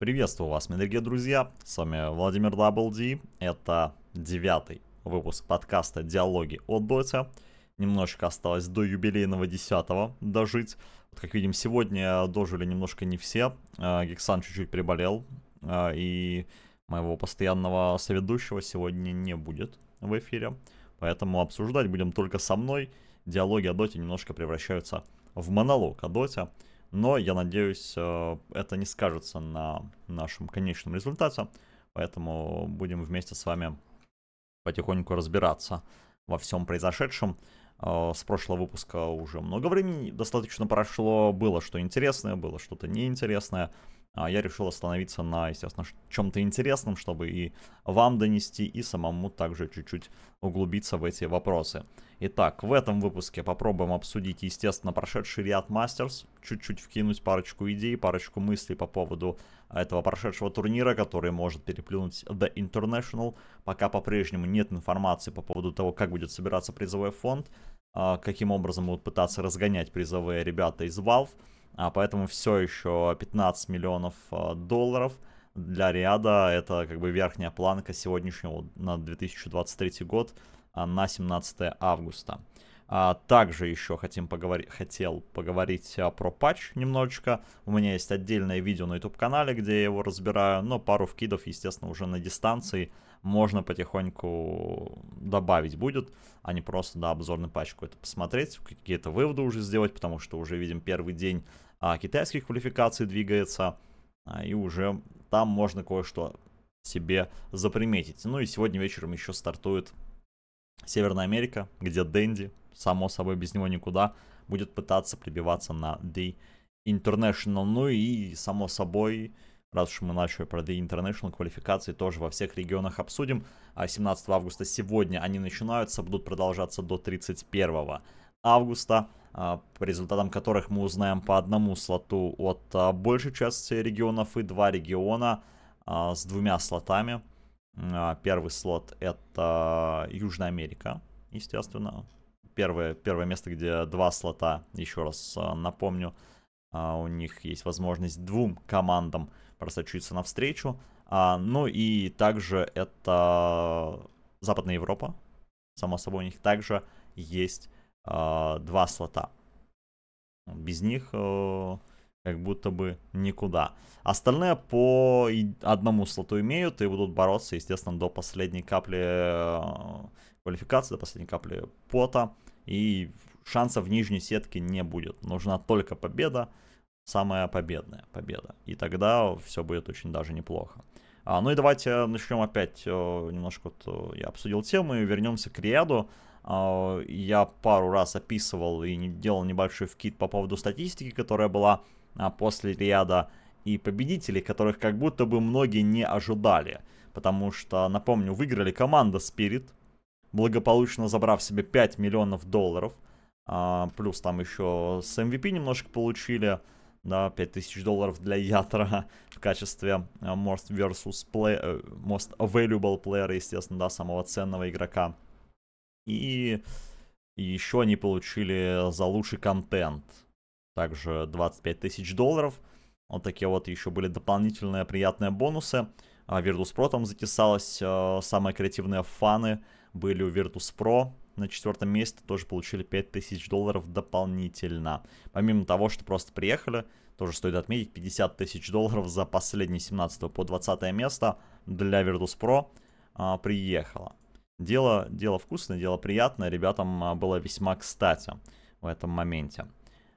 Приветствую вас, мои дорогие друзья, с вами Владимир WD, это девятый выпуск подкаста «Диалоги о Доте». Немножко осталось до юбилейного десятого дожить. Вот, как видим, сегодня дожили немножко не все, а, Гексан чуть-чуть приболел, а, и моего постоянного соведущего сегодня не будет в эфире, поэтому обсуждать будем только со мной. Диалоги о Доте немножко превращаются в монолог о Доте. Но я надеюсь, э, это не скажется на нашем конечном результате. Поэтому будем вместе с вами потихоньку разбираться во всем произошедшем. Э, с прошлого выпуска уже много времени достаточно прошло. Было что интересное, было что-то неинтересное. А я решил остановиться на, естественно, чем-то интересном, чтобы и вам донести, и самому также чуть-чуть углубиться в эти вопросы. Итак, в этом выпуске попробуем обсудить, естественно, прошедший ряд мастерс, чуть-чуть вкинуть парочку идей, парочку мыслей по поводу этого прошедшего турнира, который может переплюнуть The International. Пока по-прежнему нет информации по поводу того, как будет собираться призовой фонд, а, каким образом будут пытаться разгонять призовые ребята из Valve. А поэтому все еще 15 миллионов а, долларов для ряда. Это как бы верхняя планка сегодняшнего на 2023 год а, на 17 августа. А, также еще хотим поговори хотел поговорить про патч немножечко. У меня есть отдельное видео на YouTube-канале, где я его разбираю, но пару вкидов, естественно, уже на дистанции можно потихоньку добавить будет, а не просто, да, обзорный патч какой-то посмотреть, какие-то выводы уже сделать, потому что уже видим первый день а, китайских квалификаций двигается, а, и уже там можно кое-что себе заприметить. Ну и сегодня вечером еще стартует Северная Америка, где Дэнди, само собой без него никуда, будет пытаться прибиваться на The International. Ну и, само собой, раз уж мы начали про The International квалификации, тоже во всех регионах обсудим. 17 а августа сегодня они начинаются, будут продолжаться до 31 августа, а, по результатам которых мы узнаем по одному слоту от а, большей части регионов и два региона с двумя слотами. Первый слот это Южная Америка, естественно. Первое, первое место, где два слота, еще раз напомню, у них есть возможность двум командам просочиться навстречу. Ну и также это Западная Европа. Само собой, у них также есть два слота. Без них э, как будто бы никуда. Остальные по одному слоту имеют и будут бороться, естественно, до последней капли э, квалификации, до последней капли пота. И шансов в нижней сетке не будет. Нужна только победа, самая победная победа. И тогда все будет очень даже неплохо. А, ну и давайте начнем опять э, немножко, вот, я обсудил тему и вернемся к Риаду. А, я пару раз описывал и делал небольшой вкид по поводу статистики, которая была а, после ряда и победителей, которых как будто бы многие не ожидали. Потому что, напомню, выиграли команда Spirit, благополучно забрав себе 5 миллионов долларов. А, плюс там еще с MVP немножко получили. Да, 5000 долларов для Ятра в качестве а, Most versus play, э, Most Valuable Player, естественно, да, самого ценного игрока. И еще они получили за лучший контент также 25 тысяч долларов. Вот такие вот еще были дополнительные приятные бонусы. А Virtus.pro там затесалось. Э, самые креативные фаны были у Virtus.pro. На четвертом месте тоже получили 5000 долларов дополнительно. Помимо того, что просто приехали, тоже стоит отметить, 50 тысяч долларов за последние 17 по 20 место для Virtus.pro а, приехало. Дело, дело вкусное, дело приятное, ребятам а, было весьма кстати в этом моменте.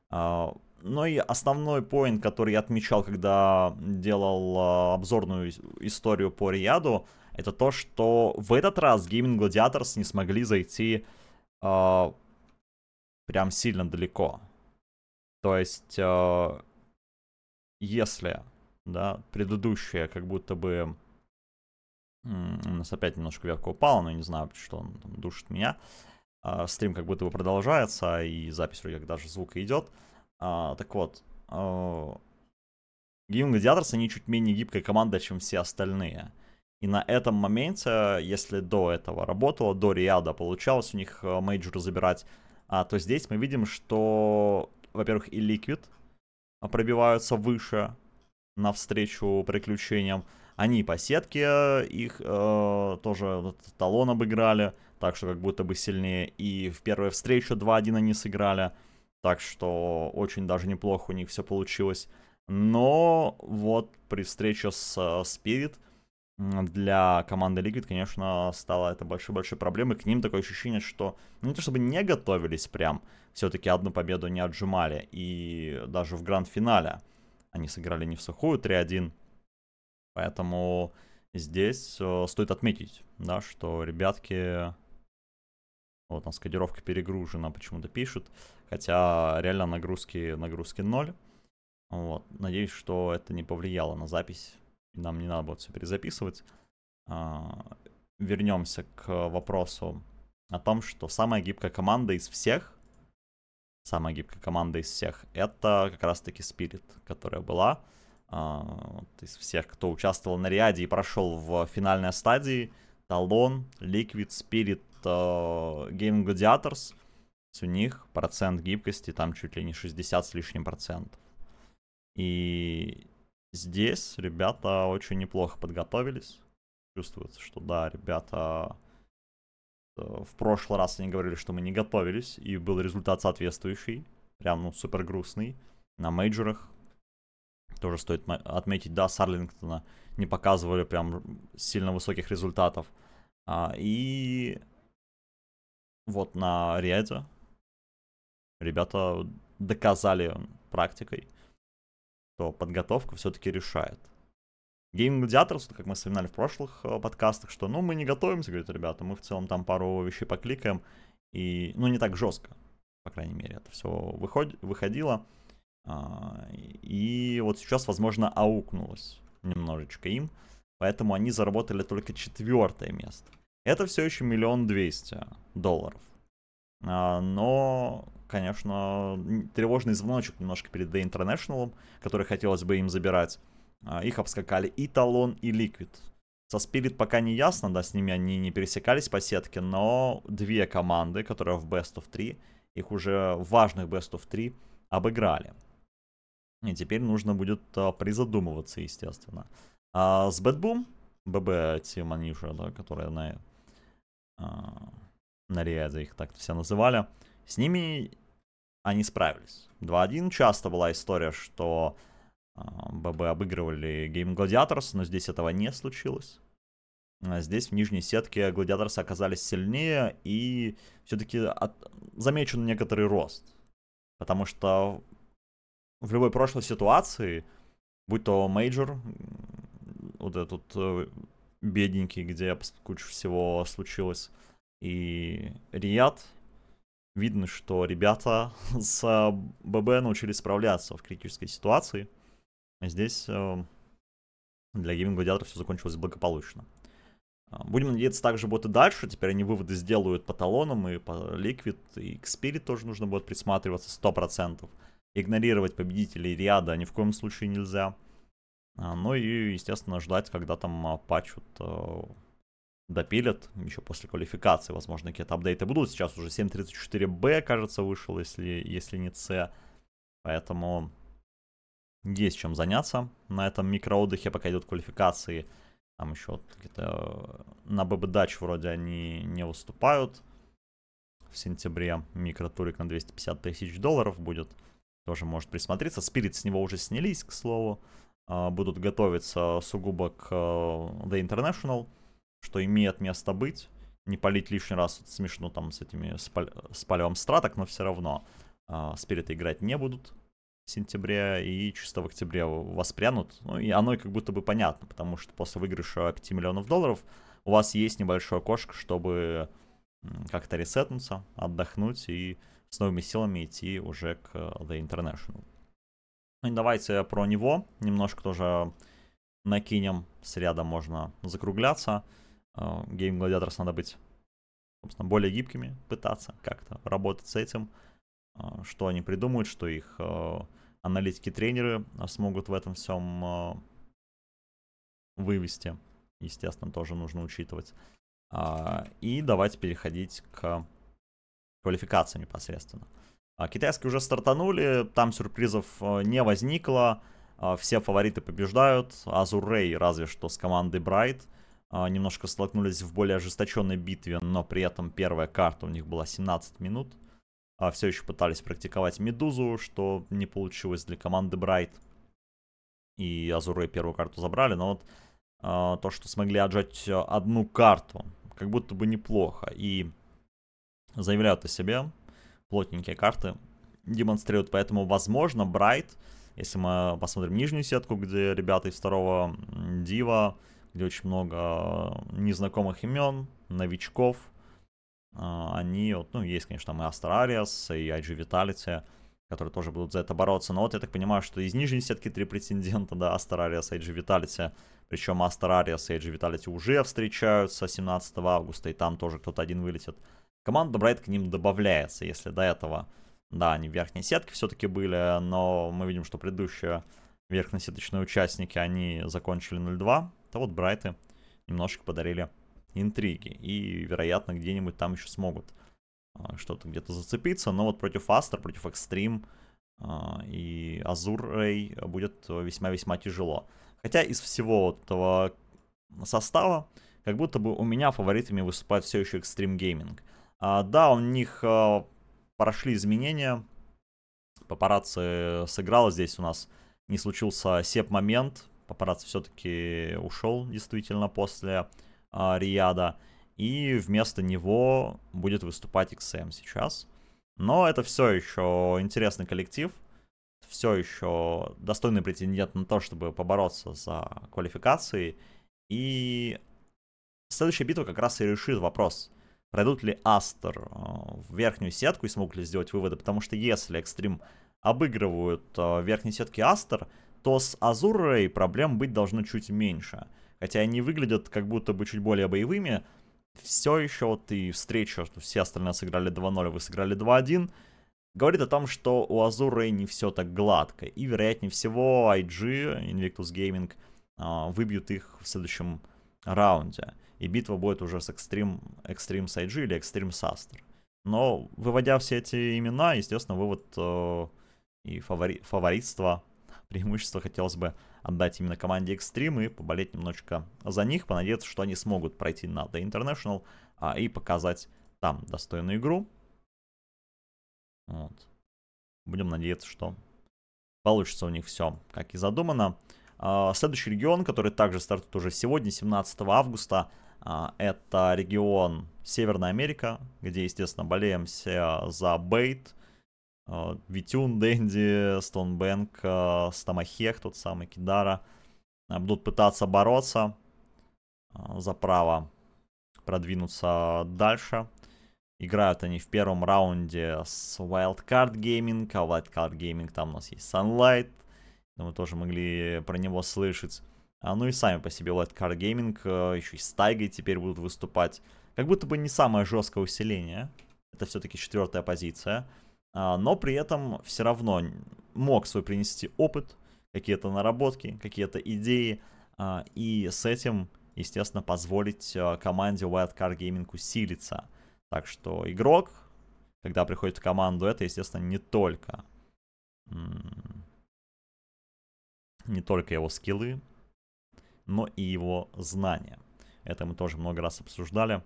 А, но и основной поинт, который я отмечал, когда делал а, обзорную историю по Риаду, это то, что в этот раз Gaming Gladiators не смогли зайти э, прям сильно далеко. То есть, э, если, да, предыдущая как будто бы... У нас опять немножко ветка упала, но не знаю, что он там душит меня. А, стрим как будто бы продолжается, и запись вроде как даже звука идет. А, так вот, а, Game Gladiators, они чуть менее гибкая команда, чем все остальные. И на этом моменте, если до этого работало, до Риада получалось у них а, мейджоры забирать, а, то здесь мы видим, что, во-первых, и Liquid пробиваются выше, навстречу приключениям. Они по сетке их э, тоже талон обыграли, так что как будто бы сильнее. И в первой встрече 2-1 они сыграли, так что очень даже неплохо у них все получилось. Но вот при встрече с Spirit для команды Liquid, конечно, стало это большой-большой проблемой. К ним такое ощущение, что ну, не то чтобы не готовились прям, все-таки одну победу не отжимали. И даже в гранд-финале они сыграли не в сухую 3-1. Поэтому здесь э, стоит отметить, да, что ребятки... Вот, там скодировка перегружена, почему-то пишут. Хотя реально нагрузки, нагрузки ноль. Вот. Надеюсь, что это не повлияло на запись. Нам не надо будет все перезаписывать. А, вернемся к вопросу о том, что самая гибкая команда из всех, самая гибкая команда из всех, это как раз-таки Spirit, которая была а, из всех, кто участвовал на Риаде и прошел в финальной стадии. Талон, Liquid, Spirit, uh, Game Gladiators. У них процент гибкости там чуть ли не 60 с лишним процентов. И здесь ребята очень неплохо подготовились. Чувствуется, что да, ребята э, в прошлый раз они говорили, что мы не готовились, и был результат соответствующий. Прям, ну, супер грустный. На мейджорах тоже стоит отметить, да, Сарлингтона не показывали прям сильно высоких результатов. А, и вот на Риаде ребята доказали практикой, что подготовка все-таки решает. Game Gladiators, как мы вспоминали в прошлых э, подкастах, что ну мы не готовимся, говорят ребята, мы в целом там пару вещей покликаем, и ну не так жестко, по крайней мере, это все выход, выходило. А, и вот сейчас, возможно, аукнулось немножечко им, поэтому они заработали только четвертое место. Это все еще миллион двести долларов. А, но конечно, тревожный звоночек немножко перед The International, который хотелось бы им забирать. А, их обскакали и Талон, и Liquid. Со Spirit пока не ясно, да, с ними они не пересекались по сетке, но две команды, которые в Best of 3, их уже в важных Best of 3 обыграли. И теперь нужно будет а, призадумываться, естественно. А с Boom, ББ уже, да, которые на, на Риаде их так все называли, с ними они справились. 2-1 часто была история, что ББ а, обыгрывали Game Gladiators, но здесь этого не случилось. А здесь в нижней сетке Гладиаторсы оказались сильнее и все-таки от... замечен некоторый рост. Потому что в любой прошлой ситуации, будь то мейджор, вот этот э, бедненький, где куча всего случилось, и Riyadh, видно, что ребята с а, ББ научились справляться в критической ситуации. Здесь э, для Gaimin Gladiators все закончилось благополучно. А, будем надеяться, также будет и дальше. Теперь они выводы сделают по талонам и по Liquid, и к Spirit тоже нужно будет присматриваться 100%. Игнорировать победителей ряда ни в коем случае нельзя. А, ну и, естественно, ждать, когда там патчут э, допилят еще после квалификации, возможно, какие-то апдейты будут. Сейчас уже 7.34b, кажется, вышел, если, если не C. Поэтому есть чем заняться на этом микроотдыхе, пока идут квалификации. Там еще какие-то на ББ дач вроде они не выступают. В сентябре микротурик на 250 тысяч долларов будет. Тоже может присмотреться. Спирит с него уже снялись, к слову. А, будут готовиться сугубо к э, The International что имеет место быть. Не палить лишний раз вот смешно там с этими спаль... с страток, но все равно э, спириты играть не будут в сентябре и чисто в октябре воспрянут. Ну и оно как будто бы понятно, потому что после выигрыша 5 миллионов долларов у вас есть небольшое окошко, чтобы как-то ресетнуться, отдохнуть и с новыми силами идти уже к The International. Ну и давайте про него немножко тоже накинем. С рядом можно закругляться. Game Gladiators надо быть, собственно, более гибкими, пытаться как-то работать с этим. А, что они придумают, что их а, аналитики-тренеры смогут в этом всем а, вывести. Естественно, тоже нужно учитывать. И давайте переходить к квалификации непосредственно. Китайские уже стартанули, там сюрпризов не возникло. а, все фавориты побеждают. Азурей разве что с командой Брайт немножко столкнулись в более ожесточенной битве, но при этом первая карта у них была 17 минут. Все еще пытались практиковать Медузу, что не получилось для команды Брайт. И Азурей первую карту забрали, но вот то, что смогли отжать одну карту, как будто бы неплохо. И заявляют о себе, плотненькие карты демонстрируют, поэтому, возможно, Брайт, если мы посмотрим нижнюю сетку, где ребята из второго Дива, где очень много незнакомых имен, новичков, а, они, вот, ну, есть, конечно, там и Астрариас, и IG Vitality, которые тоже будут за это бороться. Но вот я так понимаю, что из нижней сетки три претендента, да, Астрариас, IG Vitality, причем Астрариас и IG Vitality уже встречаются 17 августа, и там тоже кто-то один вылетит. Команда Брайт к ним добавляется, если до этого да, они в верхней сетке все-таки были, но мы видим, что предыдущие верхнесеточные участники, они закончили 0-2, то вот Брайты немножечко подарили интриги. И, вероятно, где-нибудь там еще смогут а, что-то где-то зацепиться. Но вот против Астер, против Экстрим и Азур Рей будет весьма-весьма тяжело. Хотя из всего этого состава, как будто бы у меня фаворитами выступает все еще Gaming. А, да, у них а, прошли изменения. Папарацци сыграл здесь у нас. Не случился сеп-момент. Папарацци все-таки ушел действительно после а, Рияда. И вместо него будет выступать XM сейчас. Но это все еще интересный коллектив. Все еще достойный претендент на то, чтобы побороться за квалификации. И следующая битва как раз и решит вопрос пройдут ли Астер э, в верхнюю сетку и смогут ли сделать выводы, потому что если Экстрим обыгрывают э, верхней сетке Астер, то с Азурой проблем быть должно чуть меньше. Хотя они выглядят как будто бы чуть более боевыми, все еще вот и встреча, что все остальные сыграли 2-0, вы сыграли 2-1, говорит о том, что у Азуры не все так гладко. И, вероятнее всего, IG, Invictus Gaming, э, выбьют их в следующем раунде и битва будет уже с Extreme, Extreme IG или Extreme Saster. Но выводя все эти имена, естественно, вывод э, и фавори, фаворитство, преимущество хотелось бы отдать именно команде Extreme и поболеть немножечко за них, понадеяться, что они смогут пройти на The International а, и показать там достойную игру. Вот. Будем надеяться, что получится у них все, как и задумано. А, следующий регион, который также стартует уже сегодня, 17 августа, а, это регион Северная Америка, где, естественно, болеем все за Бейт, Витюн, Дэнди, Стоунбэнк, Стамахех, тот самый Кидара, будут пытаться бороться за право продвинуться дальше. Играют они в первом раунде с Wildcard Gaming, а Wildcard Gaming там у нас есть Sunlight, мы тоже могли про него слышать. А, ну и сами по себе Car Gaming э, еще и с Тайгой теперь будут выступать. Как будто бы не самое жесткое усиление. Это все-таки четвертая позиция. А, но при этом все равно мог свой принести опыт, какие-то наработки, какие-то идеи. А, и с этим, естественно, позволить э, команде Wildcard Gaming усилиться. Так что игрок, когда приходит в команду, это, естественно, не только не только его скиллы, но и его знания. Это мы тоже много раз обсуждали.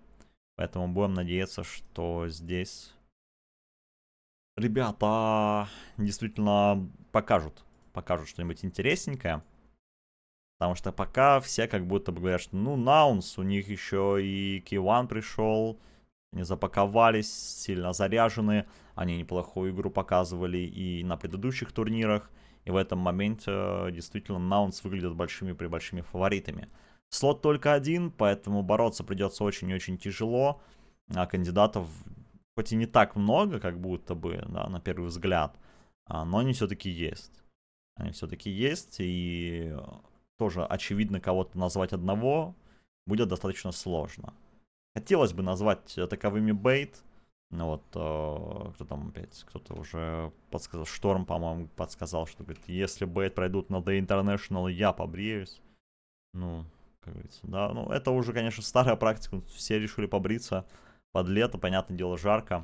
Поэтому будем надеяться, что здесь ребята действительно покажут, покажут что-нибудь интересненькое. Потому что пока все как будто бы говорят, что ну, Наунс, у них еще и Киван пришел, они запаковались, сильно заряжены, они неплохую игру показывали и на предыдущих турнирах. И в этом моменте э, действительно Наунс выглядят большими-пребольшими фаворитами. Слот только один, поэтому бороться придется очень-очень тяжело. А кандидатов хоть и не так много, как будто бы, да, на первый взгляд, а, но они все-таки есть. Они все-таки есть, и тоже очевидно кого-то назвать одного будет достаточно сложно. Хотелось бы назвать таковыми бейт, ну вот, э, кто там опять, кто-то уже подсказал, Шторм, по-моему, подсказал, что, говорит, если Бейт пройдут на The International, я побреюсь. Ну, как говорится, да, ну, это уже, конечно, старая практика, все решили побриться под лето, понятное дело, жарко,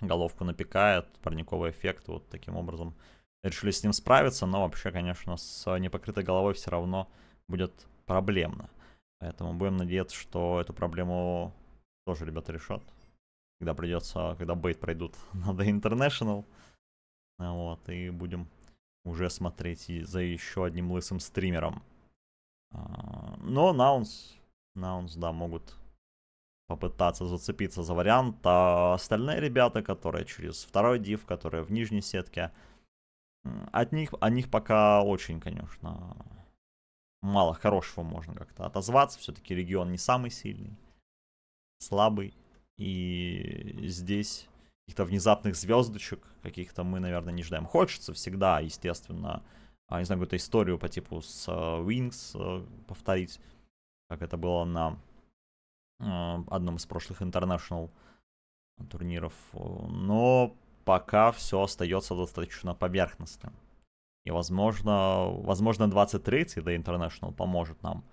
головку напекает, парниковый эффект, вот таким образом решили с ним справиться, но вообще, конечно, с непокрытой головой все равно будет проблемно. Поэтому будем надеяться, что эту проблему тоже ребята решат. Когда придется, когда бейт пройдут на The International. Вот, и будем уже смотреть за еще одним лысым стримером. А, но Наунс, Наунс, да, могут попытаться зацепиться за вариант, а остальные ребята, которые через второй див, которые в нижней сетке, от них, о них пока очень, конечно, мало хорошего можно как-то отозваться. Все-таки регион не самый сильный, слабый. И здесь каких-то внезапных звездочек, каких-то мы, наверное, не ждаем. Хочется всегда, естественно, а, не знаю, какую-то историю по типу с uh, Wings uh, повторить, как это было на одном из прошлых International турниров. Но пока все остается достаточно поверхностным. И, возможно, возможно 23-й The International поможет нам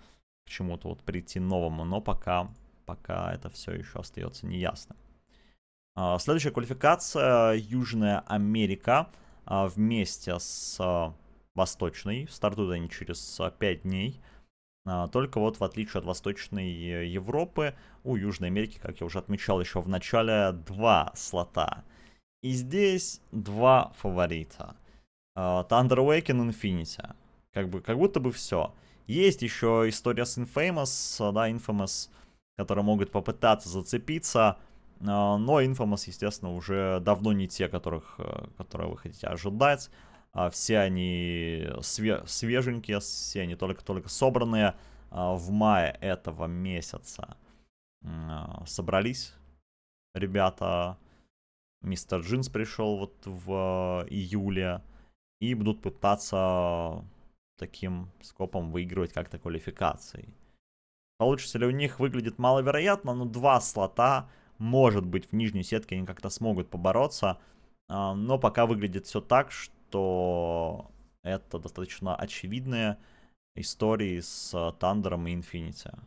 к чему-то вот прийти новому, но пока, пока это все еще остается неясным. А, следующая квалификация Южная Америка а, вместе с а, Восточной. Стартуют они через 5 дней. Только вот в отличие от Восточной Европы, у Южной Америки, как я уже отмечал еще в начале, два слота. И здесь два фаворита. Thunder Awaken Infinity. Как, бы, как будто бы все. Есть еще история с Infamous, да, Infamous, которые могут попытаться зацепиться. А, но Infamous, естественно, уже давно не те, которых, э, которые вы хотите ожидать. А, все они све свеженькие, все они только-только собранные а, в мае этого месяца. Собрались ребята. Мистер Джинс пришел вот в июле. И будут пытаться таким скопом выигрывать как-то квалификацией. Получится ли у них, выглядит маловероятно, но два слота может быть, в нижней сетке они как-то смогут побороться. А, но пока выглядит все так, что это достаточно очевидные истории с Тандером и Infinity.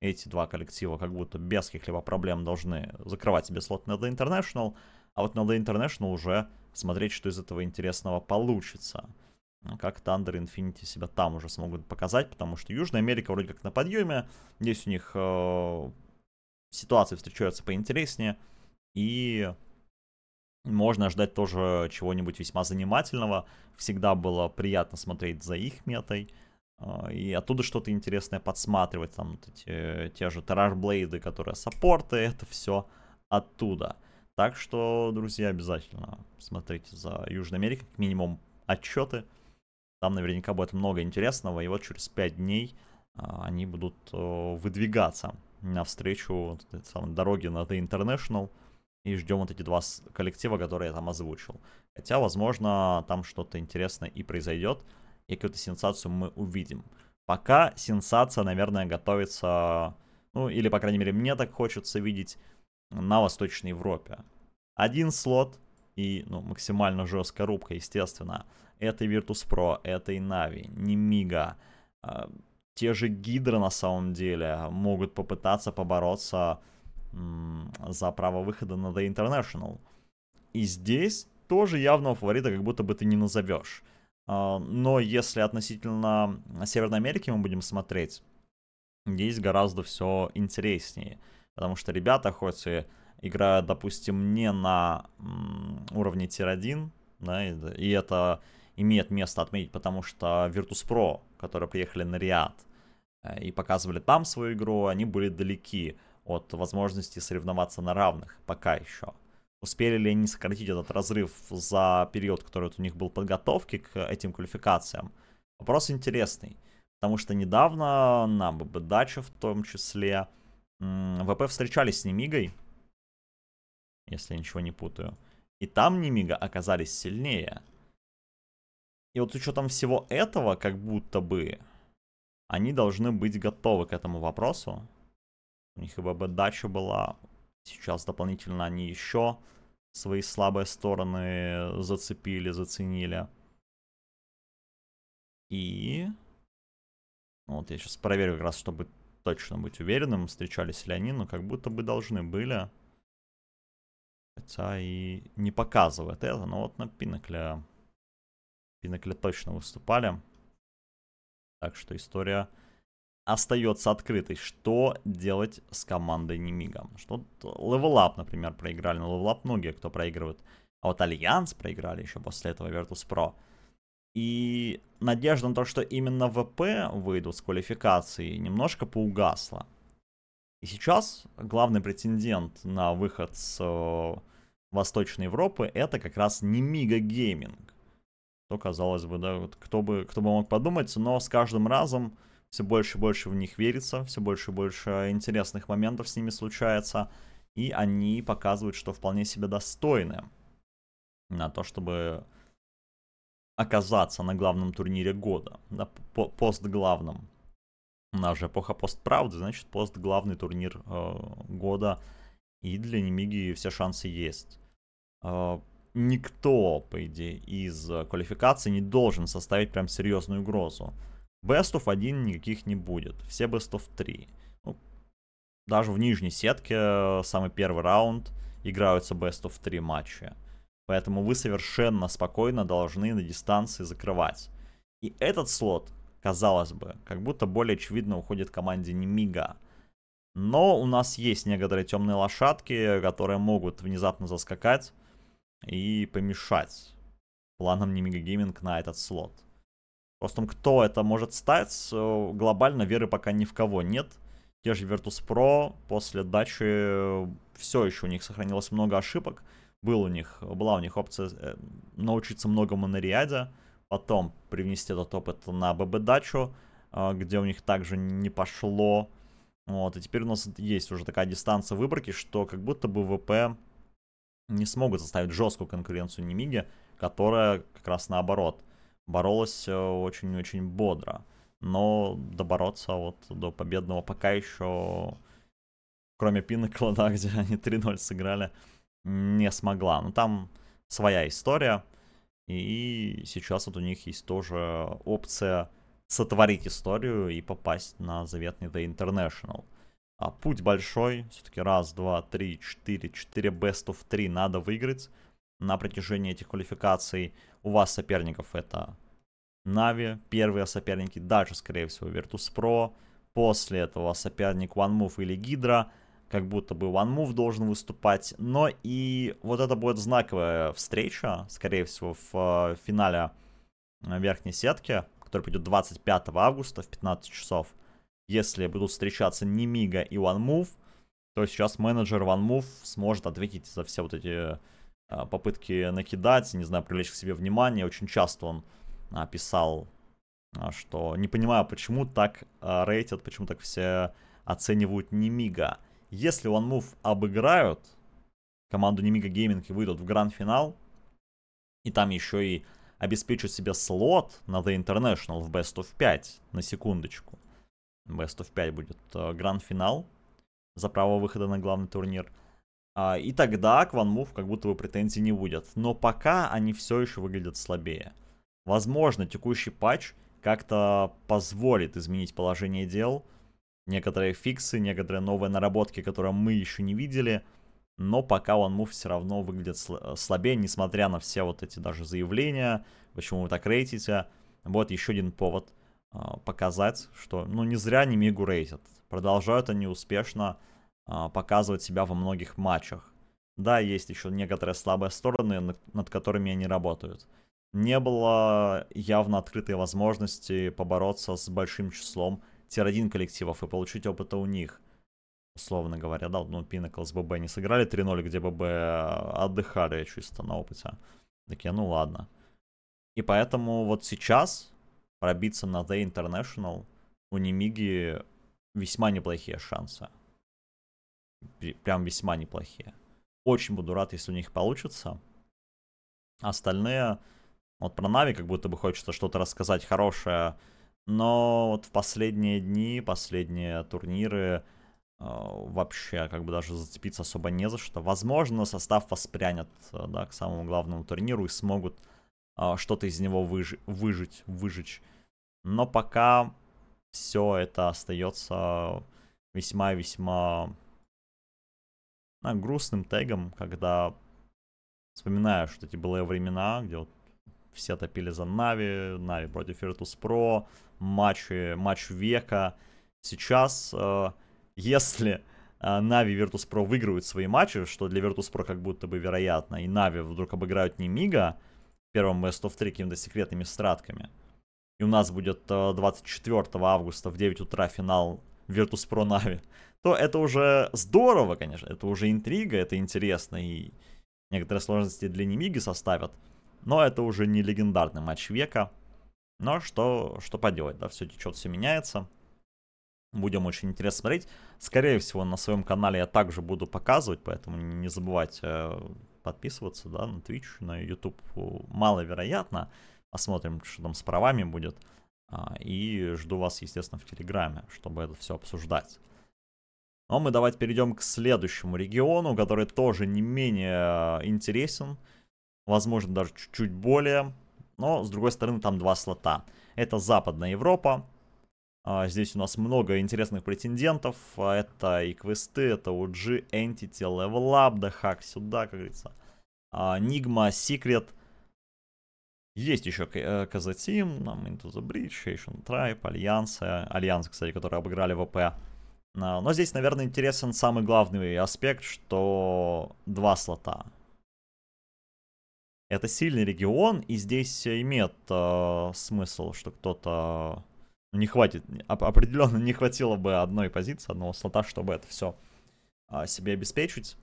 Эти два коллектива как будто без каких-либо проблем должны закрывать себе слот на The International, а вот на The International уже смотреть, что из этого интересного получится. Как Thunder и Infinity себя там уже смогут показать, потому что Южная Америка вроде как на подъеме, здесь у них э, ситуации встречаются поинтереснее, и можно ждать тоже чего-нибудь весьма занимательного. Всегда было приятно смотреть за их метой, а, и оттуда что-то интересное подсматривать, там вот эти, те же Тарашблейды, которые саппорты, это все оттуда. Так что, друзья, обязательно смотрите за Южной Америкой, как минимум отчеты. Там наверняка будет много интересного, и вот через 5 дней а, они будут выдвигаться навстречу самой дороге на The International. И ждем вот эти два коллектива, которые я там озвучил. Хотя, возможно, там что-то интересное и произойдет, и какую-то сенсацию мы увидим. Пока сенсация, наверное, готовится, ну, или, по крайней мере, мне так хочется видеть на Восточной Европе. Один слот и, ну, максимально жесткая рубка, естественно. Это Virtus.pro, это и Navi, не Мига те же Гидра на самом деле могут попытаться побороться за право выхода на The International. И здесь тоже явного фаворита как будто бы ты не назовешь. А, но если относительно Северной Америки мы будем смотреть, здесь гораздо все интереснее. Потому что ребята, хоть и играют, допустим, не на уровне тир-1, да, и это имеет место отметить, потому что Virtus.pro, которые приехали на Риад э, и показывали там свою игру, они были далеки от возможности соревноваться на равных, пока еще. Успели ли они сократить этот разрыв за период, который вот у них был подготовки к этим квалификациям? Вопрос интересный, потому что недавно на ББ Дача в том числе ВП встречались с Немигой, если я ничего не путаю. И там Немига оказались сильнее. И вот с учетом всего этого, как будто бы, они должны быть готовы к этому вопросу. У них и ББ дача была. Сейчас дополнительно они еще свои слабые стороны зацепили, заценили. И... Вот я сейчас проверю как раз, чтобы точно быть уверенным, встречались ли они, но как будто бы должны были. Хотя и не показывает это, но вот на Пинакле Пинакле точно выступали. Так что история остается открытой. Что делать с командой Немига? Что Up, например, проиграли. Level Up многие, кто проигрывает. А вот Альянс проиграли еще после этого Virtus.pro. И надежда на то, что именно ВП выйдут с квалификации, немножко поугасла. И сейчас главный претендент на выход с э, Восточной Европы это как раз Nemiga Gaming. То казалось бы, да, вот кто бы, кто бы мог подумать, но с каждым разом все больше и больше в них верится, все больше и больше интересных моментов с ними случается, и они показывают, что вполне себе достойны на то, чтобы оказаться на главном турнире года, на по постглавном. У нас же эпоха постправды, значит, постглавный турнир э, года, и для Немиги все шансы есть. Э, никто, по идее, из квалификации не должен составить прям серьезную угрозу. Of 1 никаких не будет, все of 3. Ну, даже в нижней сетке э, самый первый раунд играются of 3 матча. Поэтому вы совершенно спокойно должны на дистанции закрывать. И этот слот, казалось бы, как будто более очевидно уходит команде Немига. Но у нас есть некоторые темные лошадки, которые могут внезапно заскакать и помешать планам Немига Гейминг на этот слот. Просто кто это может стать, э, глобально веры пока ни в кого нет. Те же Virtus.pro после дачи э, все еще у них сохранилось много ошибок был у них, была у них опция э, научиться многому на Риаде, потом привнести этот опыт на ББ-дачу, где у них также не пошло. Вот, и теперь у нас есть уже такая дистанция выборки, что как будто бы ВП не смогут составить жесткую конкуренцию Немиге, которая как раз наоборот боролась э, очень-очень бодро. Но добороться вот до победного пока еще, кроме Пиннакла, да, где они 3-0 сыграли, не смогла. Но там своя история. И сейчас вот у них есть тоже опция сотворить историю и попасть на заветный The International. А путь большой, все-таки раз, два, три, четыре, четыре best of 3 надо выиграть на протяжении этих квалификаций. У вас соперников это Нави, первые соперники, дальше, скорее всего, Virtus.pro, после этого соперник OneMove или Гидра, как будто бы One Move должен выступать. Но и вот это будет знаковая встреча, скорее всего, в э, финале э, верхней сетки, который придет 25 августа в 15 часов. Если будут встречаться Немига и One Move, то сейчас менеджер One Move сможет ответить за все вот эти попытки накидать, не знаю, привлечь к себе внимание. Очень часто он писал, что не понимаю, почему так рейтят, почему так все оценивают Немига. Если OneMove обыграют, команду Немига Гейминг и выйдут в гранд-финал, и там еще и обеспечат себе слот на The International в Best of 5, на секундочку. Best of 5 будет э, гранд-финал за право выхода на главный турнир. А, и тогда к OneMove как будто бы претензий не будет. Но пока они все еще выглядят слабее. Возможно, текущий патч как-то позволит изменить положение дел, некоторые фиксы, некоторые новые наработки, которые мы еще не видели. Но пока OneMove все равно выглядит слабее, несмотря на все вот эти даже заявления, почему вы так рейтите. Вот еще один повод э, показать, что ну не зря Немигу рейтят. Продолжают они успешно э, показывать себя во многих матчах. Да, есть еще некоторые слабые стороны, над, которыми они работают. Не было явно открытой возможности побороться с большим числом tier-1 коллективов и получить опыта у них. Условно говоря, да, ну, Pinnacle с ББ не сыграли 3-0, где ББ отдыхали чисто на опыте. Такие, ну ладно. И поэтому вот сейчас пробиться на The International у Немиги весьма неплохие шансы. Прям весьма неплохие. Очень буду рад, если у них получится. Остальные, вот про Нави как будто бы хочется что-то рассказать хорошее но вот в последние дни, последние турниры э, вообще как бы даже зацепиться особо не за что. Возможно, состав воспрянет э, да, к самому главному турниру и смогут э, что-то из него выж- выжить, выжечь. Но пока все это остается весьма-весьма да, грустным тегом, когда вспоминаешь вот эти былые времена, где вот все топили за Нави, Нави против Virtus.pro, матч, матч века. Сейчас, э, если Нави и Virtus.pro выиграют свои матчи, что для Virtus.pro как будто бы вероятно, и Нави вдруг обыграют Немига в первом Best of 3 какими-то секретными стратками, и у нас будет 24 э, августа в 9 утра финал Virtus.pro Нави, то это уже здорово, конечно, это уже интрига, это интересно, и некоторые сложности для Немиги составят, но это уже не легендарный матч века, но что, что поделать, да, все течет, все меняется. Будем очень интересно смотреть. Скорее всего, на своем канале я также буду показывать, поэтому не забывайте э, подписываться, да, на Twitch, на YouTube. Маловероятно. Посмотрим, что там с правами будет. А, и жду вас, естественно, в Телеграме, чтобы это все обсуждать. Но мы давайте перейдем к следующему региону, который тоже не менее э, интересен. Возможно, даже чуть-чуть более. Но, с другой стороны, там два слота. Это Западная Европа, а, здесь у нас много интересных претендентов. А, это и квесты, это OG, Entity, Level Up, да хак сюда, как говорится. Nigma, Secret. Есть еще KZ Team, нам Into the Breach, Ancient Tribe, Alliance. Alliance, кстати, которые обыграли VP. А, но здесь, наверное, интересен самый главный аспект, что два слота. Это сильный регион, и здесь имеет э, смысл, что кто-то ну, не хватит, определенно не хватило бы одной позиции, одного слота, чтобы это все а, себе обеспечить.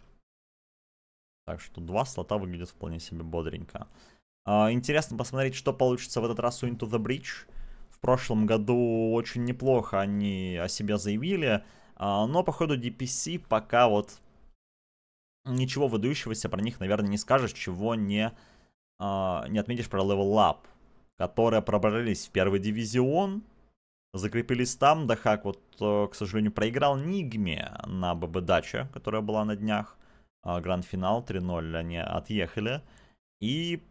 Так что два слота выглядят вполне себе бодренько. А, интересно посмотреть, что получится в этот раз у Into the Breach. В прошлом году очень неплохо они о себе заявили, но по ходу DPC пока вот ничего выдающегося про них, наверное, не скажешь, чего не, а, не отметишь про Level Up, которые пробрались в первый дивизион, закрепились там. Дахак вот, э, к сожалению, проиграл Нигме на ББ Даче, которая была на днях. А, гранд-финал 3-0 они отъехали. И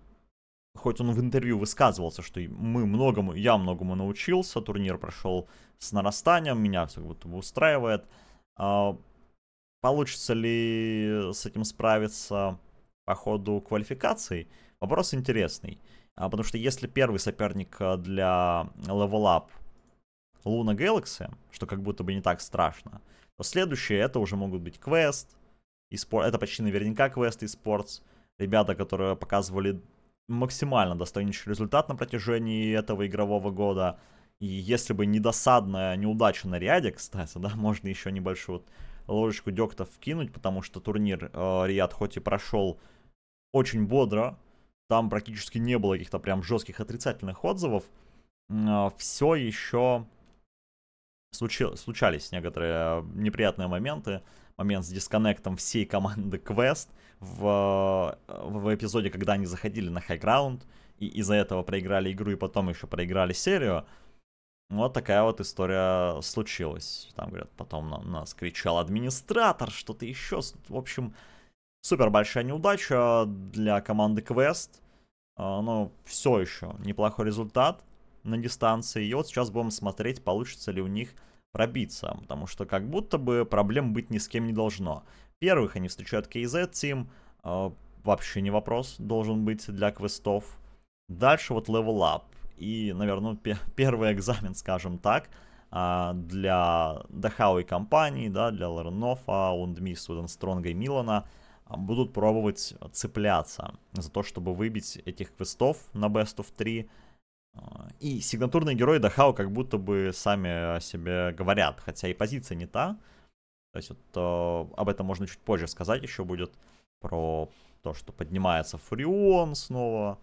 хоть он в интервью высказывался, что мы многому, я многому научился, турнир прошел с нарастанием, меня все будто бы устраивает. А, получится ли с этим справиться по ходу квалификаций? Вопрос интересный. А, потому что если первый соперник э, для Level Up Луна Galaxy, что как будто бы не так страшно, то следующие это уже могут быть квест, это почти наверняка квест и спортс. Ребята, которые показывали максимально достойнейший результат на протяжении этого игрового года. И если бы не досадная неудача на ряде, кстати, да, можно еще небольшую вот ложечку дегтя вкинуть, потому что турнир э, Риад хоть и прошел очень бодро, там практически не было каких-то прям жестких отрицательных отзывов, э, все еще случи, случались некоторые э, неприятные моменты. Момент с дисконнектом всей команды Quest в, э, в эпизоде, когда они заходили на хайграунд, и из-за этого проиграли игру и потом еще проиграли серию. Вот такая вот история случилась. Там, говорят, потом на нас кричал администратор, что-то еще. В общем, супер большая неудача для команды Quest. А, но все еще неплохой результат на дистанции. И вот сейчас будем смотреть, получится ли у них пробиться. Потому что как будто бы проблем быть ни с кем не должно. Первых они встречают KZ Team. Э, вообще не вопрос должен быть для квестов. Дальше вот Level Up. И, наверное, первый экзамен, скажем так, э, для Дахау компании, да, для Ларнова, Ундми, Стронга и Милана будут пробовать цепляться за то, чтобы выбить этих квестов на Best of 3 а, и сигнатурные герои Дахау как будто бы сами о себе говорят, хотя и позиция не та. То есть вот э, об этом можно чуть позже сказать еще будет, про то, что поднимается Фурион снова,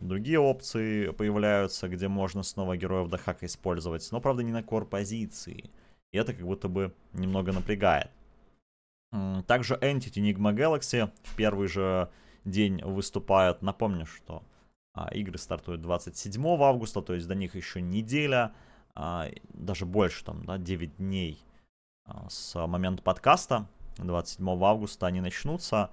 другие опции появляются, где можно снова героев Дахака использовать, но, правда, не на кор позиции. И это как будто бы немного напрягает. Также Entity Enigma Galaxy в первый же день выступает. Напомню, что игры стартуют 27 августа, то есть до них еще неделя, а, даже больше, там, да, 9 дней а, с момента подкаста. 27 августа они начнутся,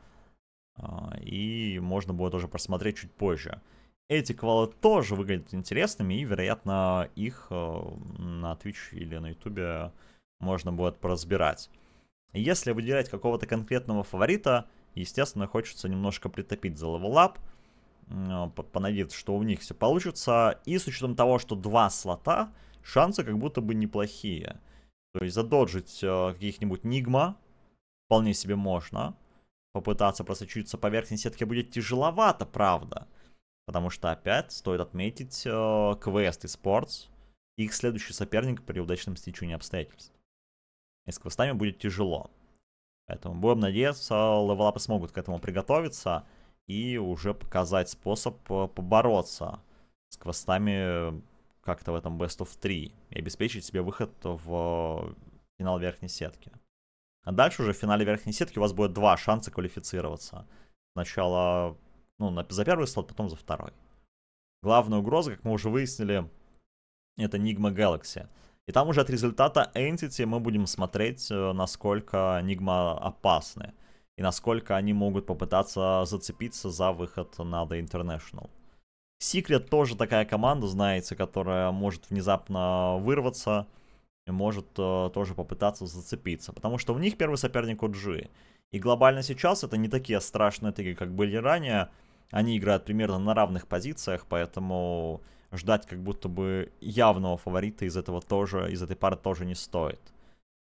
и можно будет уже просмотреть чуть позже. Эти квалы тоже выглядят интересными, и, вероятно, их на Twitch или на YouTube можно будет поразбирать. Если выделять какого-то конкретного фаворита, естественно, хочется немножко притопить за Up – понадеяться, что у них все получится. И с учетом того, что два слота, шансы как будто бы неплохие. То есть задоджить э, каких-нибудь Нигма вполне себе можно. Попытаться просочиться по верхней сетке будет тяжеловато, правда. Потому что опять стоит отметить э, квест и спортс. Их следующий соперник при удачном стечении обстоятельств. И с квестами будет тяжело. Поэтому будем надеяться, левелапы смогут к этому приготовиться и уже показать способ э, побороться с квестами как-то в этом Best of 3 и обеспечить себе выход в финал верхней сетки. А дальше уже в финале верхней сетки у вас будет два шанса квалифицироваться. Сначала ну, за первый слот, потом за второй. Главная угроза, как мы уже выяснили, это Nigma Galaxy. И там уже от результата Entity мы будем смотреть, э, насколько Nigma опасны. И насколько они могут попытаться зацепиться за выход на The International. Secret тоже такая команда, знаете, которая может внезапно вырваться и может uh, тоже попытаться зацепиться. Потому что у них первый соперник OG. И глобально сейчас это не такие страшные тыги, как были ранее. Они играют примерно на равных позициях, поэтому ждать как будто бы явного фаворита из этого тоже, из этой пары тоже не стоит.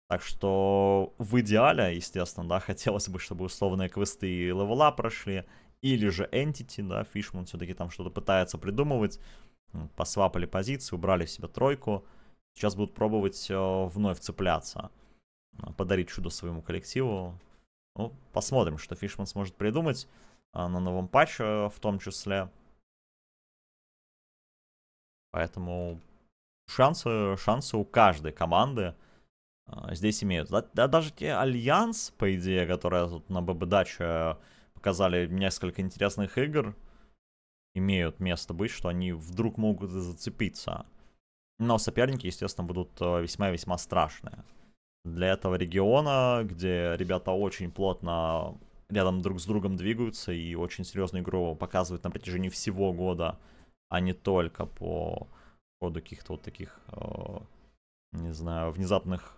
Так что в идеале, естественно, да, хотелось бы, чтобы условные квесты и левела прошли, или же Entity, да, Фишман все-таки там что-то пытается придумывать, посвапали позиции, убрали в себя тройку, сейчас будут пробовать э, вновь цепляться, э, подарить чудо своему коллективу. Ну, посмотрим, что Фишман сможет придумать э, на новом патче в том числе. Поэтому шансы, шансы у каждой команды здесь имеют. Да, да, даже те Альянс, по идее, которые тут на ББ-даче показали несколько интересных игр, имеют место быть, что они вдруг могут зацепиться. Но соперники, естественно, будут э, весьма-весьма страшные. Для этого региона, где ребята очень плотно рядом друг с другом двигаются и очень серьезную игру показывают на протяжении всего года, а не только по ходу каких-то вот таких, э, не знаю, внезапных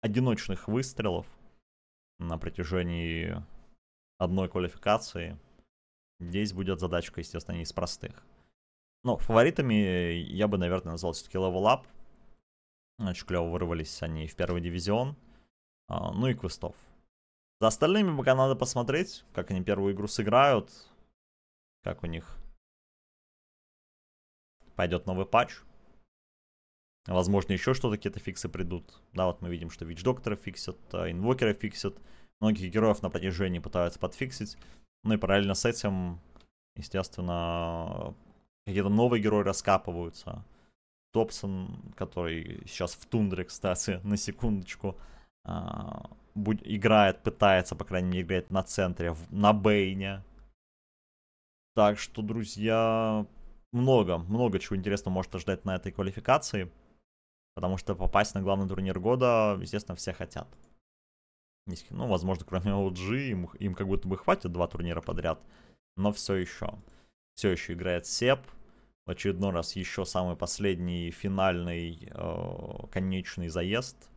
одиночных выстрелов на протяжении одной квалификации. Здесь будет задачка, естественно, не из простых. Но фаворитами я бы, наверное, назвал все-таки Level Up. Очень клево вырвались они в первый дивизион. А, ну и квестов. За остальными пока надо посмотреть, как они первую игру сыграют. Как у них пойдет новый патч. Возможно, еще что-то, какие-то фиксы придут. Да, вот мы видим, что Вич Доктора фиксят, Инвокера фиксят. Многих героев на протяжении пытаются подфиксить. Ну и параллельно с этим, естественно, какие-то новые герои раскапываются. Топсон, который сейчас в тундре, кстати, на секундочку, а, играет, пытается, по крайней мере, играть на центре, на Бейне. Так что, друзья, много, много чего интересного может ожидать на этой квалификации. Потому что попасть на главный турнир года, естественно, все хотят. Ну, возможно, кроме OG, им, им как будто бы хватит два турнира подряд. Но все еще. Все еще играет Сеп. В очередной раз еще самый последний финальный э, конечный заезд.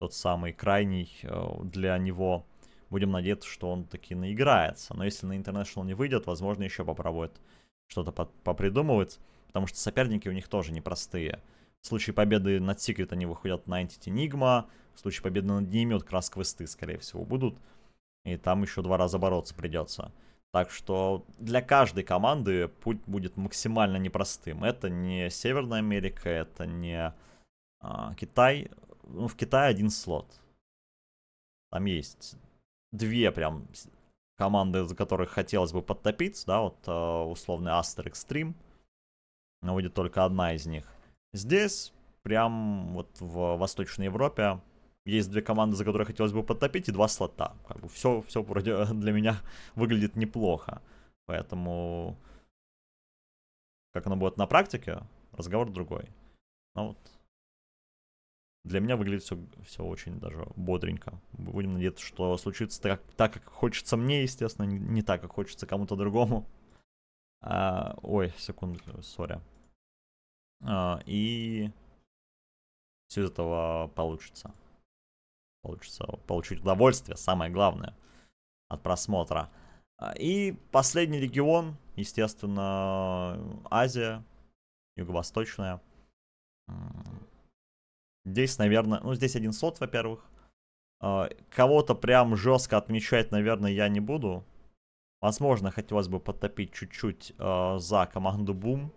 Тот самый крайний э, для него. Будем надеяться, что он таки наиграется. Но если на International не выйдет, возможно, еще попробует что-то попридумывать, потому что соперники у них тоже непростые. В случае победы над Secret они выходят на Entity Nigma, в случае победы над вот как раз скорее всего, будут. И там еще два раза бороться придется. Так что для каждой команды путь будет максимально непростым. Это не Северная Америка, это не а, Китай. Ну, в Китае один слот. Там есть две прям команды, за которых хотелось бы подтопиться, да, вот uh, условный Aster Extreme, но будет только одна из них. Здесь, прям вот в Восточной Европе, есть две команды, за которые хотелось бы подтопить, и два слота. Как бы все, все вроде для меня выглядит неплохо. Поэтому, как оно будет на практике, разговор другой. Но вот для меня выглядит все, все очень даже бодренько. Будем надеяться, что случится так, так как хочется мне, естественно, не, не так, как хочется кому-то другому. А, ой, секунду, сори. А, и все из этого получится. Получится получить удовольствие, самое главное, от просмотра. А, и последний регион, естественно, Азия, юго-восточная. Здесь, наверное, ну здесь один слот, во-первых. А, кого-то прям жестко отмечать, наверное, я не буду. Возможно, хотелось бы подтопить чуть-чуть э, за команду Бум.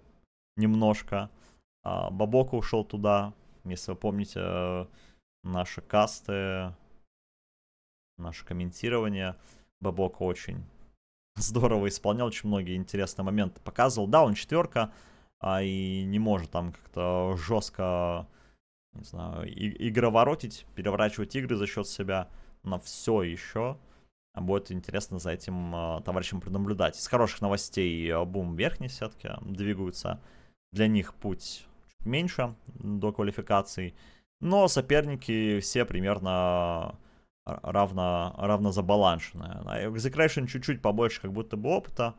Немножко. Э, Бабока ушел туда. Если вы помните, э, наши касты, наше комментирование. Бабока очень здорово исполнял, очень многие интересные моменты показывал. Да, он четверка, а и не может там как-то жестко, не знаю, и- игроворотить, переворачивать игры за счет себя, но все еще будет интересно за этим э, товарищем пронаблюдать. Из хороших новостей э, бум верхней сетки двигаются. Для них путь меньше до квалификаций. Но соперники все примерно равно, равно забаланшенные. А Execration чуть-чуть побольше как будто бы опыта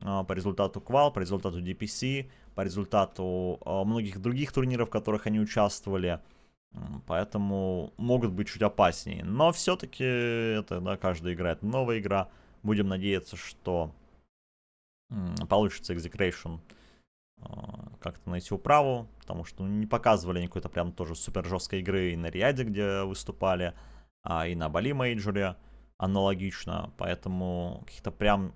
э, по результату квал, по результату DPC, по результату э, многих других турниров, в которых они участвовали. Поэтому могут быть чуть опаснее. Но все-таки это, да, каждый играет новая игра. Будем надеяться, что получится Execration а, как-то найти управу, потому что ну, не показывали они какой-то прям тоже супер жесткой игры и на Риаде, где выступали, а и на Бали Мейджоре аналогично, поэтому каких-то прям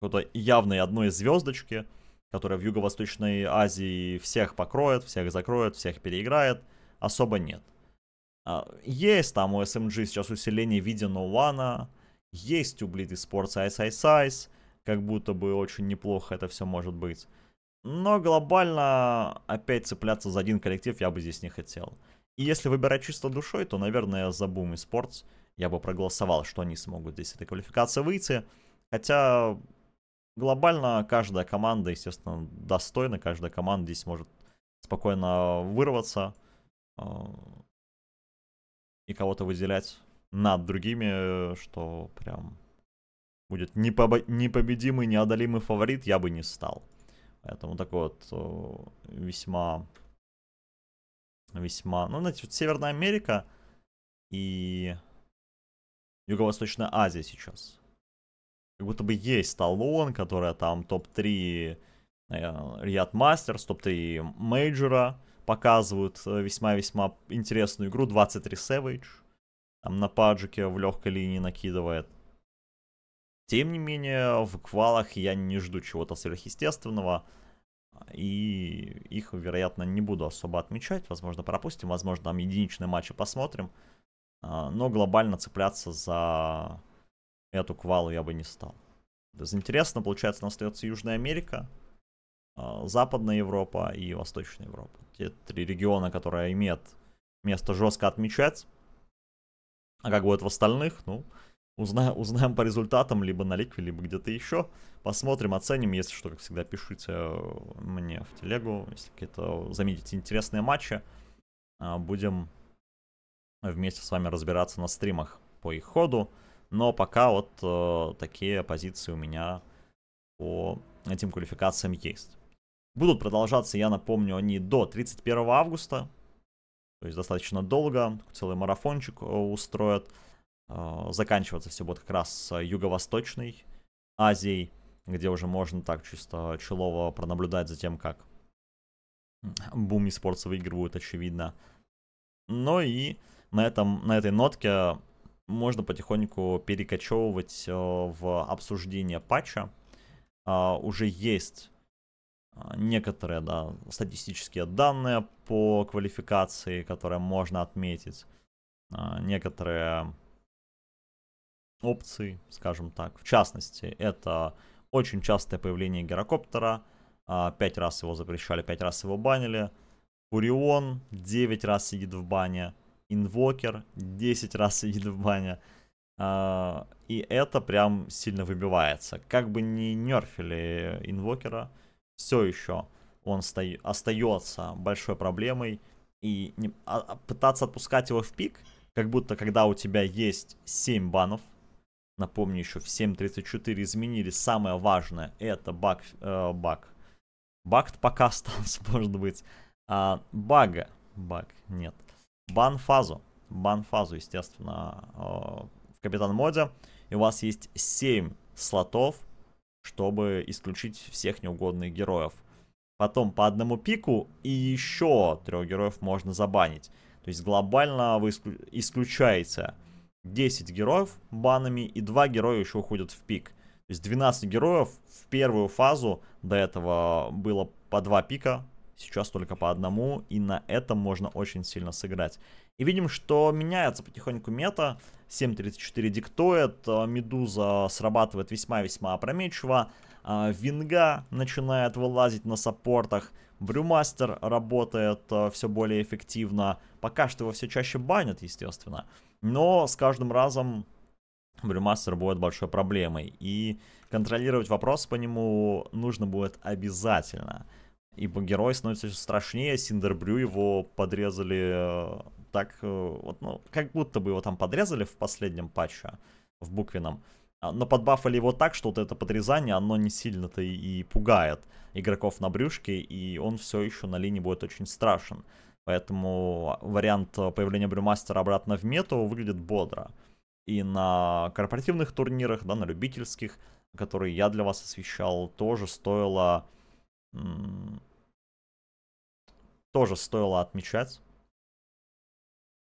какой-то явной одной звездочки, которая в Юго-Восточной Азии всех покроет, всех закроет, всех переиграет, особо нет. А, есть там у SMG сейчас усиление в виде One, есть у Bleed Sports Ice Ice Ice, как будто бы очень неплохо это все может быть. Но глобально опять цепляться за один коллектив я бы здесь не хотел. И если выбирать чисто душой, то, наверное, за Boom Sports я бы проголосовал, что они смогут здесь этой квалификации выйти. Хотя глобально каждая команда, естественно, достойна, каждая команда здесь может спокойно вырваться. А, и кого-то выделять над другими, что прям будет непобедимый, неодолимый фаворит, я бы не стал. Поэтому такой вот весьма, весьма, ну, знаете, вот Северная Америка и Юго-Восточная Азия сейчас. Как будто бы есть Талон, которая там топ-3 Riyadh Masters, топ-3 мейджора, показывают э, весьма-весьма интересную игру. 23 Savage. Там на паджике в легкой линии накидывает. Тем не менее, в квалах я не жду чего-то сверхъестественного. И их, вероятно, не буду особо отмечать. Возможно, пропустим. Возможно, там единичные матчи посмотрим. А, но глобально цепляться за эту квалу я бы не стал. Интересно, получается, у нас остается Южная Америка. А, Западная Европа и Восточная Европа. Те три региона, которые имеют место жестко отмечать. А как будет в остальных, ну, узнаем, узнаем по результатам, либо на ликве, либо где-то еще. Посмотрим, оценим. Если что, как всегда, пишите мне в телегу, если какие-то заметите интересные матчи. А, будем вместе с вами разбираться на стримах по их ходу. Но пока вот э, такие позиции у меня по этим квалификациям есть. Будут продолжаться, я напомню, они до 31 августа. То есть достаточно долго. Целый марафончик э, устроят. Э, заканчиваться все будет как раз с Юго-Восточной Азией, где уже можно так чисто челово пронаблюдать за тем, как Бум Esports выигрывают, очевидно. Но и на, этом, на этой нотке можно потихоньку перекочевывать э, в обсуждение патча. Уже есть а, некоторые да, статистические данные по квалификации, которые можно отметить, а, некоторые опции, скажем так. В частности, это очень частое появление гирокоптера. А, пять раз его запрещали, пять раз его банили. Фурион 9 раз сидит в бане. Инвокер 10 раз сидит в бане. И это прям сильно выбивается. Как бы не нерфили инвокера, все еще он сто... остается большой проблемой. И а, а пытаться отпускать его в пик, как будто когда у тебя есть 7 банов, напомню еще в 7.34 изменили самое важное, это баг, э, баг. Баг пока остался, может быть. А, бага, баг, нет. Бан фазу, бан фазу, естественно, э, в капитан моде. И у вас есть 7 слотов, чтобы исключить всех неугодных героев. Потом по одному пику и еще трех героев можно забанить. То есть глобально вы исключаете 10 героев банами и 2 героя еще уходят в пик. То есть 12 героев в первую фазу до этого было по 2 пика, сейчас только по одному, и на этом можно очень сильно сыграть. И видим, что меняется потихоньку мета. 7.34 диктует, Медуза срабатывает весьма-весьма опрометчиво. А, Винга начинает вылазить на саппортах. Брюмастер работает а, все более эффективно. Пока что его все чаще банят, естественно. Но с каждым разом Брюмастер будет большой проблемой. И контролировать вопрос по нему нужно будет обязательно. Ибо герой становится все страшнее. Синдербрю его подрезали э, так, э, вот, ну, как будто бы его там подрезали в последнем патче, в буквенном. А, но подбафали его так, что вот это подрезание, оно не сильно-то и пугает игроков на брюшке, и он все еще на линии будет очень страшен. Поэтому вариант появления Брюмастера обратно в мету выглядит бодро. И на корпоративных турнирах, да, на любительских, которые я для вас освещал, тоже стоило... Тоже стоило отмечать.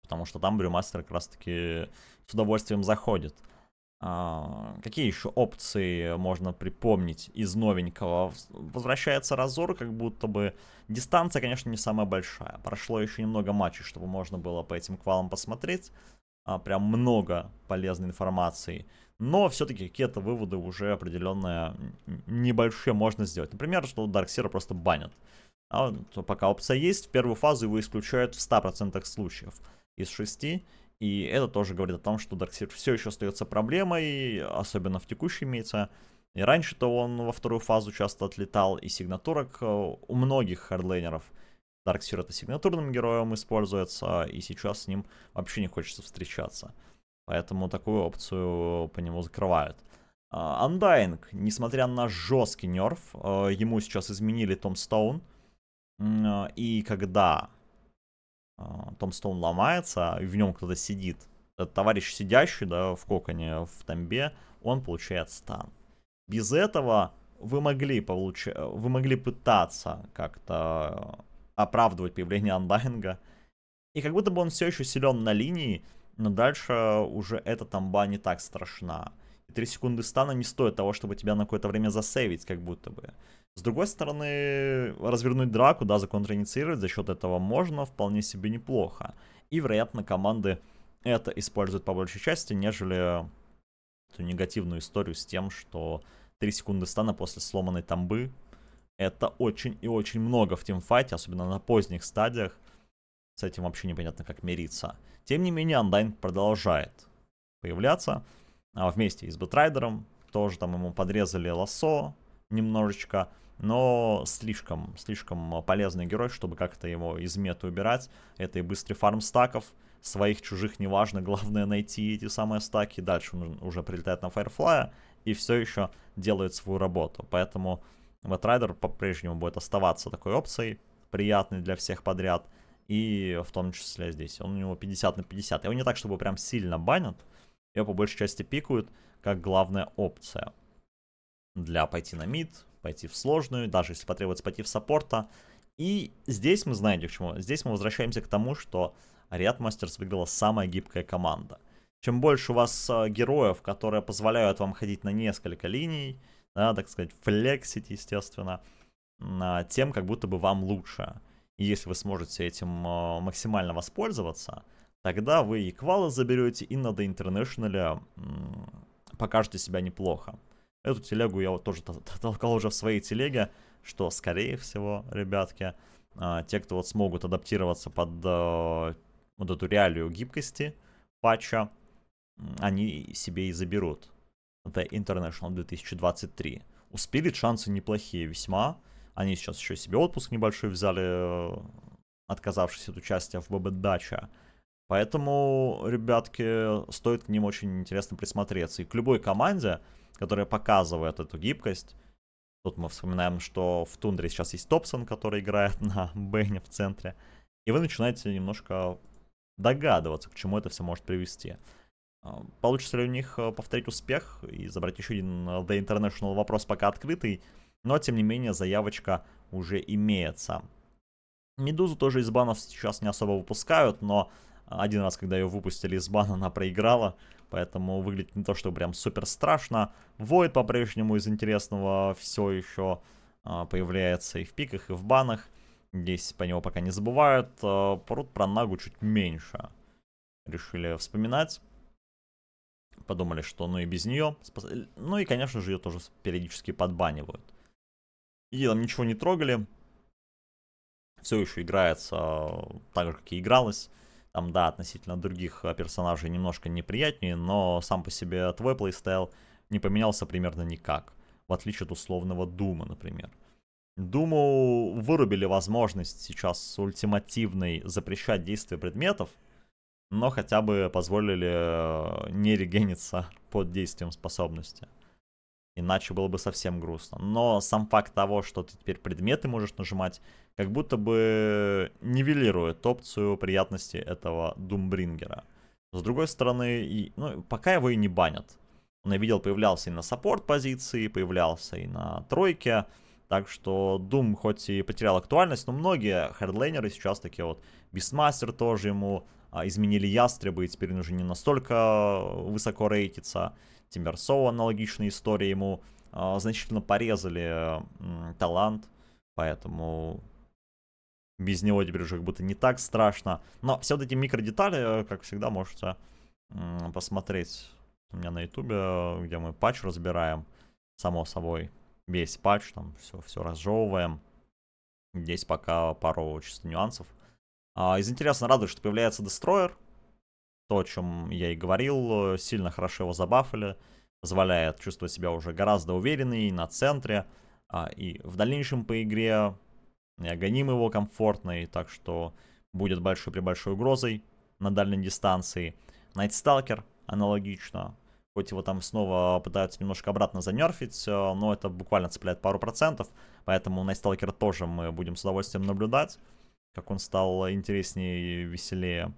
Потому что там Брюмастер как раз-таки с удовольствием заходит. А, какие еще опции можно припомнить из новенького? Возвращается Разор, как будто бы дистанция, конечно, не самая большая. Прошло еще немного матчей, чтобы можно было по этим квалам посмотреть. А, прям много полезной информации. Но все-таки какие-то выводы уже определенные небольшие можно сделать. Например, что Dark Seer а просто банят. А то пока опция есть, в первую фазу его исключают в 100% случаев из 6. И это тоже говорит о том, что Dark Seer все еще остается проблемой, особенно в текущей мете. И раньше-то он во вторую фазу часто отлетал, и сигнатурок э, у многих хардлейнеров. Dark Seer это сигнатурным героем используется, и сейчас с ним вообще не хочется встречаться. Поэтому такую опцию по нему закрывают. Undying, несмотря на жесткий нерв, э, ему сейчас изменили Том Стоун. И когда а, Томстоун ломается, и в нем кто-то сидит. Этот товарищ сидящий, да, в коконе, в тамбе, он получает стан. Без этого вы могли, получ... вы могли пытаться как-то оправдывать появление андайнга. И как будто бы он все еще силен на линии, но дальше уже эта тамба не так страшна. И 3 секунды стана не стоит того, чтобы тебя на какое-то время засейвить, как будто бы. С другой стороны, развернуть драку, да, законтраинициировать за счет этого можно вполне себе неплохо. И, вероятно, команды это используют по большей части, нежели эту негативную историю с тем, что 3 секунды стана после сломанной тамбы это очень и очень много в тимфайте, особенно на поздних стадиях. С этим вообще непонятно, как мириться. Тем не менее, Undying продолжает появляться а, вместе с Batrider ом. Тоже там ему подрезали лассо немножечко но слишком, слишком полезный герой, чтобы как-то его из меты убирать. Это и быстрый фарм стаков, своих, чужих, неважно, главное найти эти самые стаки, дальше он уже прилетает на Firefly и все еще делает свою работу. Поэтому Batrider по-прежнему будет оставаться такой опцией, приятной для всех подряд, и в том числе здесь. Он у него 50 на 50. Его не так, чтобы прям сильно банят, его по большей части пикают, как главная опция для пойти на мид, пойти в сложную, даже если потребуется пойти в саппорта. И здесь мы знаете к чему. Здесь мы возвращаемся к тому, что Riot Masters выиграла самая гибкая команда. Чем больше у вас э, героев, которые позволяют вам ходить на несколько линий, да, так сказать, флексить, естественно, тем как будто бы вам лучше. И если вы сможете этим э, максимально воспользоваться, тогда вы и квалы заберете, и на The International покажете себя неплохо. Эту телегу я вот тоже толкал уже в своей телеге, что, скорее всего, ребятки, а, те, кто вот смогут адаптироваться под э, вот эту реалию гибкости патча, они себе и заберут. The International 2023. У Spirit шансы неплохие весьма. Они сейчас еще себе отпуск небольшой взяли, э, отказавшись от участия в ББ Дача. Поэтому, ребятки, стоит к ним очень интересно присмотреться. И к любой команде, которая показывает эту гибкость. Тут мы вспоминаем, что в Тундре сейчас есть Топсон, который играет на Бене в центре. И вы начинаете немножко догадываться, к чему это все может привести. А, получится ли у них э, повторить успех и забрать еще один э, The International вопрос пока открытый, но тем не менее заявочка уже имеется. Медузу тоже из банов сейчас не особо выпускают, но один раз, когда ее выпустили из бана, она проиграла, поэтому выглядит не то, что прям супер страшно. Войд по-прежнему из интересного все еще а, появляется и в пиках, и в банах. Здесь по него пока не забывают. А, порут про Нагу чуть меньше. Решили вспоминать. Подумали, что ну и без нее. Ну и, конечно же, ее тоже периодически подбанивают. И там ничего не трогали. Все еще играется так же, как и игралось. Там, да, относительно других э, персонажей немножко неприятнее, но сам по себе твой плейстайл не поменялся примерно никак. В отличие от условного Дума, например. Думу вырубили возможность сейчас ультимативной запрещать действия предметов, но хотя бы позволили э, не регениться под действием способности. Иначе было бы совсем грустно. Но сам факт того, что ты теперь предметы можешь нажимать, как будто бы нивелирует опцию приятности этого Думбрингера. С другой стороны, и, ну, пока его и не банят. Он, я видел, появлялся и на саппорт позиции, появлялся и на тройке. Так что Doom хоть и потерял актуальность, но многие хардлейнеры сейчас такие вот. Beastmaster тоже ему а, изменили ястребы, и теперь он уже не настолько высоко рейтится. Timbersaw аналогичная история, ему э, значительно порезали э, талант, поэтому без него теперь уже как будто не так страшно. Но все вот эти микродетали, как всегда, можете э, посмотреть у меня на ютубе, где мы патч разбираем, само собой, весь патч, там все, все разжевываем. Здесь пока пару чисто нюансов. А, из интересного радует, что появляется Destroyer, то, о чем я и говорил, сильно хорошо его забафали, позволяет чувствовать себя уже гораздо увереннее на центре, а, и в дальнейшем по игре и агоним его комфортный, так что будет большой при большой угрозой на дальней дистанции. Найтсталкер аналогично, хоть его там снова пытаются немножко обратно занерфить, э, но это буквально цепляет пару процентов, поэтому Найтсталкер тоже мы будем с удовольствием наблюдать, как он стал интереснее и веселее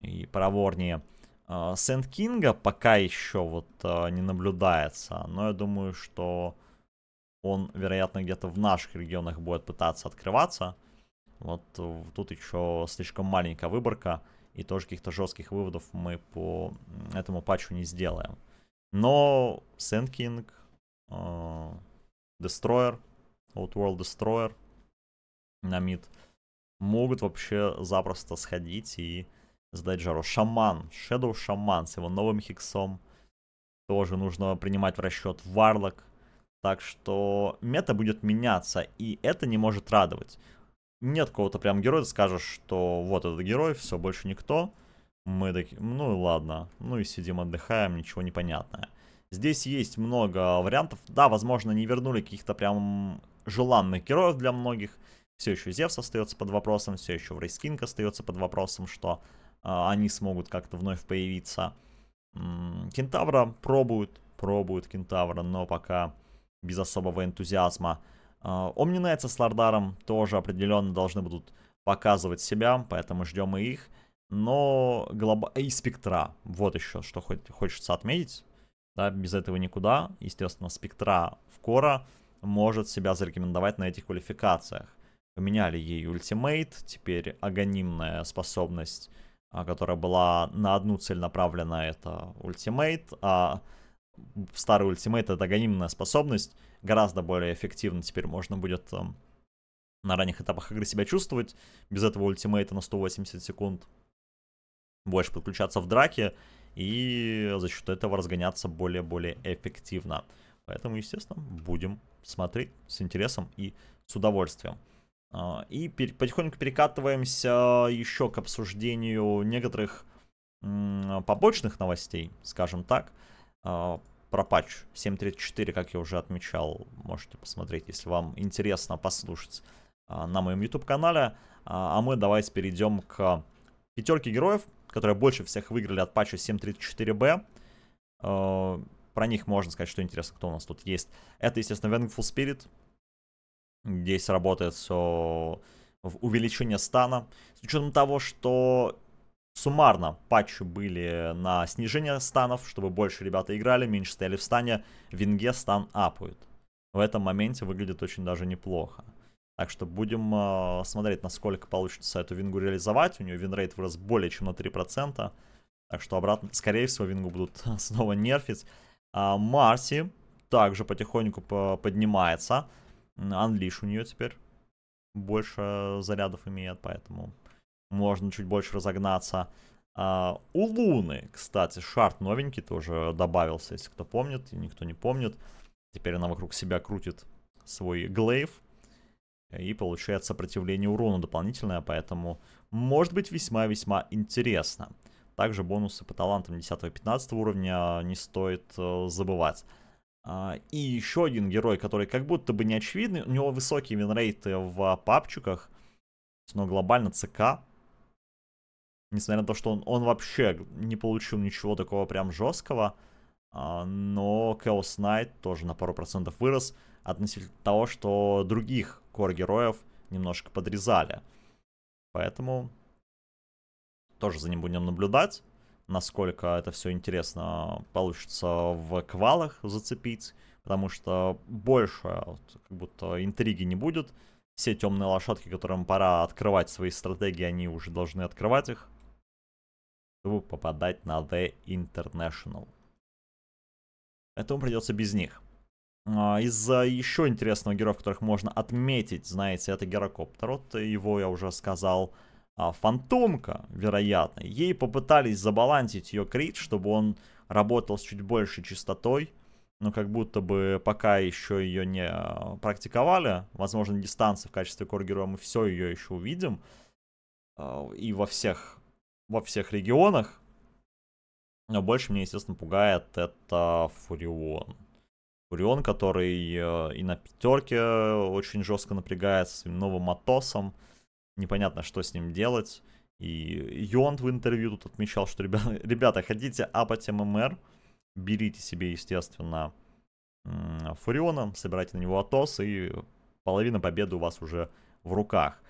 и проворнее. А, Сент Кинга пока еще вот а, не наблюдается, но я думаю, что он, вероятно, где-то в наших регионах будет пытаться открываться. Вот тут еще слишком маленькая выборка, и тоже каких-то жестких выводов мы по этому патчу не сделаем. Но Сент Кинг, Destroyer, Outworld Destroyer на мид могут вообще запросто сходить и сдать жару. Шаман, Shadow Шаман с его новым хиксом. Тоже нужно принимать в расчет Варлок. Так что мета будет меняться, и это не может радовать. Нет какого-то прям героя, ты скажешь, что вот этот герой, все, больше никто. Мы такие, ну ладно, ну и сидим, отдыхаем, ничего не понятное. Здесь есть много вариантов. Да, возможно, не вернули каких-то прям желанных героев для многих. Все еще Зевс остается под вопросом, все еще Врейскинг остается под вопросом, что они смогут как-то вновь появиться. Кентавра пробуют, пробуют Кентавра, но пока без особого энтузиазма. Омни Найтса с Лардаром тоже определенно должны будут показывать себя, поэтому ждем и их. Но глоба... и спектра, вот еще, что хоть хочется отметить. Да, без этого никуда. Естественно, спектра в Кора может себя зарекомендовать на этих квалификациях. Поменяли ей ультимейт, теперь агонимная способность а, которая была на одну цель направлена, это ультимейт, а старый ультимейт это анонимная способность, гораздо более эффективно теперь можно будет э, на ранних этапах игры себя чувствовать, без этого ультимейта на 180 секунд, больше подключаться в драке и за счет этого разгоняться более-более эффективно. Поэтому, естественно, будем смотреть с интересом и с удовольствием. А, и потихоньку перекатываемся еще к обсуждению некоторых побочных новостей, скажем так. А, про патч 7.34, как я уже отмечал, можете посмотреть, если вам интересно послушать а, на моем YouTube-канале. А мы давайте перейдем к пятерке героев, которые больше всех выиграли от патча 7.34b. Про них можно сказать, что интересно, кто у нас тут есть. Это, естественно, Vengeful Spirit, Здесь работает все в увеличение стана. С учетом того, что суммарно патчи были на снижение станов, чтобы больше ребята играли, меньше стояли в стане. Винге стан апают. В этом моменте выглядит очень даже неплохо. Так что будем э, смотреть, насколько получится эту вингу реализовать. У нее винрейт вырос более чем на 3%. Так что обратно, скорее всего, вингу будут снова нерфить. А Марси также потихоньку поднимается. Анлиш у нее теперь больше зарядов имеет, поэтому можно чуть больше разогнаться. А, у Луны, кстати, шарт новенький тоже добавился, если кто помнит, и никто не помнит. Теперь она вокруг себя крутит свой глейв. И получает сопротивление урону дополнительное, поэтому может быть весьма-весьма интересно. Также бонусы по талантам 10-15 уровня не стоит э, забывать. А, и еще один герой, который как будто бы не очевидный. У него высокие винрейты в папчиках. Но глобально ЦК. Несмотря на то, что он, он вообще не получил ничего такого прям жесткого. А, но Chaos Knight тоже на пару процентов вырос. Относительно того, что других кор-героев немножко подрезали. Поэтому тоже за ним будем наблюдать насколько это все интересно получится в квалах зацепить, потому что больше вот, как будто интриги не будет. Все темные лошадки, которым пора открывать свои стратегии, они уже должны открывать их, чтобы попадать на The International. Этому придется без них. А, из еще интересного героя, которых можно отметить, знаете, это Герокоптер. Вот его я уже сказал а, фантомка, вероятно. Ей попытались забалансить ее крит, чтобы он работал с чуть большей частотой. Но как будто бы пока еще ее не а, практиковали. Возможно, дистанции в качестве кор-героя мы все ее еще увидим. А, и во всех, во всех регионах. Но больше меня, естественно, пугает это Фурион. Фурион, который э, и на пятерке очень жестко напрягается своим новым Атосом непонятно, что с ним делать. И Йонд в интервью тут отмечал, что ребята, ребята хотите апать ММР, берите себе, естественно, Фуриона, собирайте на него Атос, и половина победы у вас уже в руках.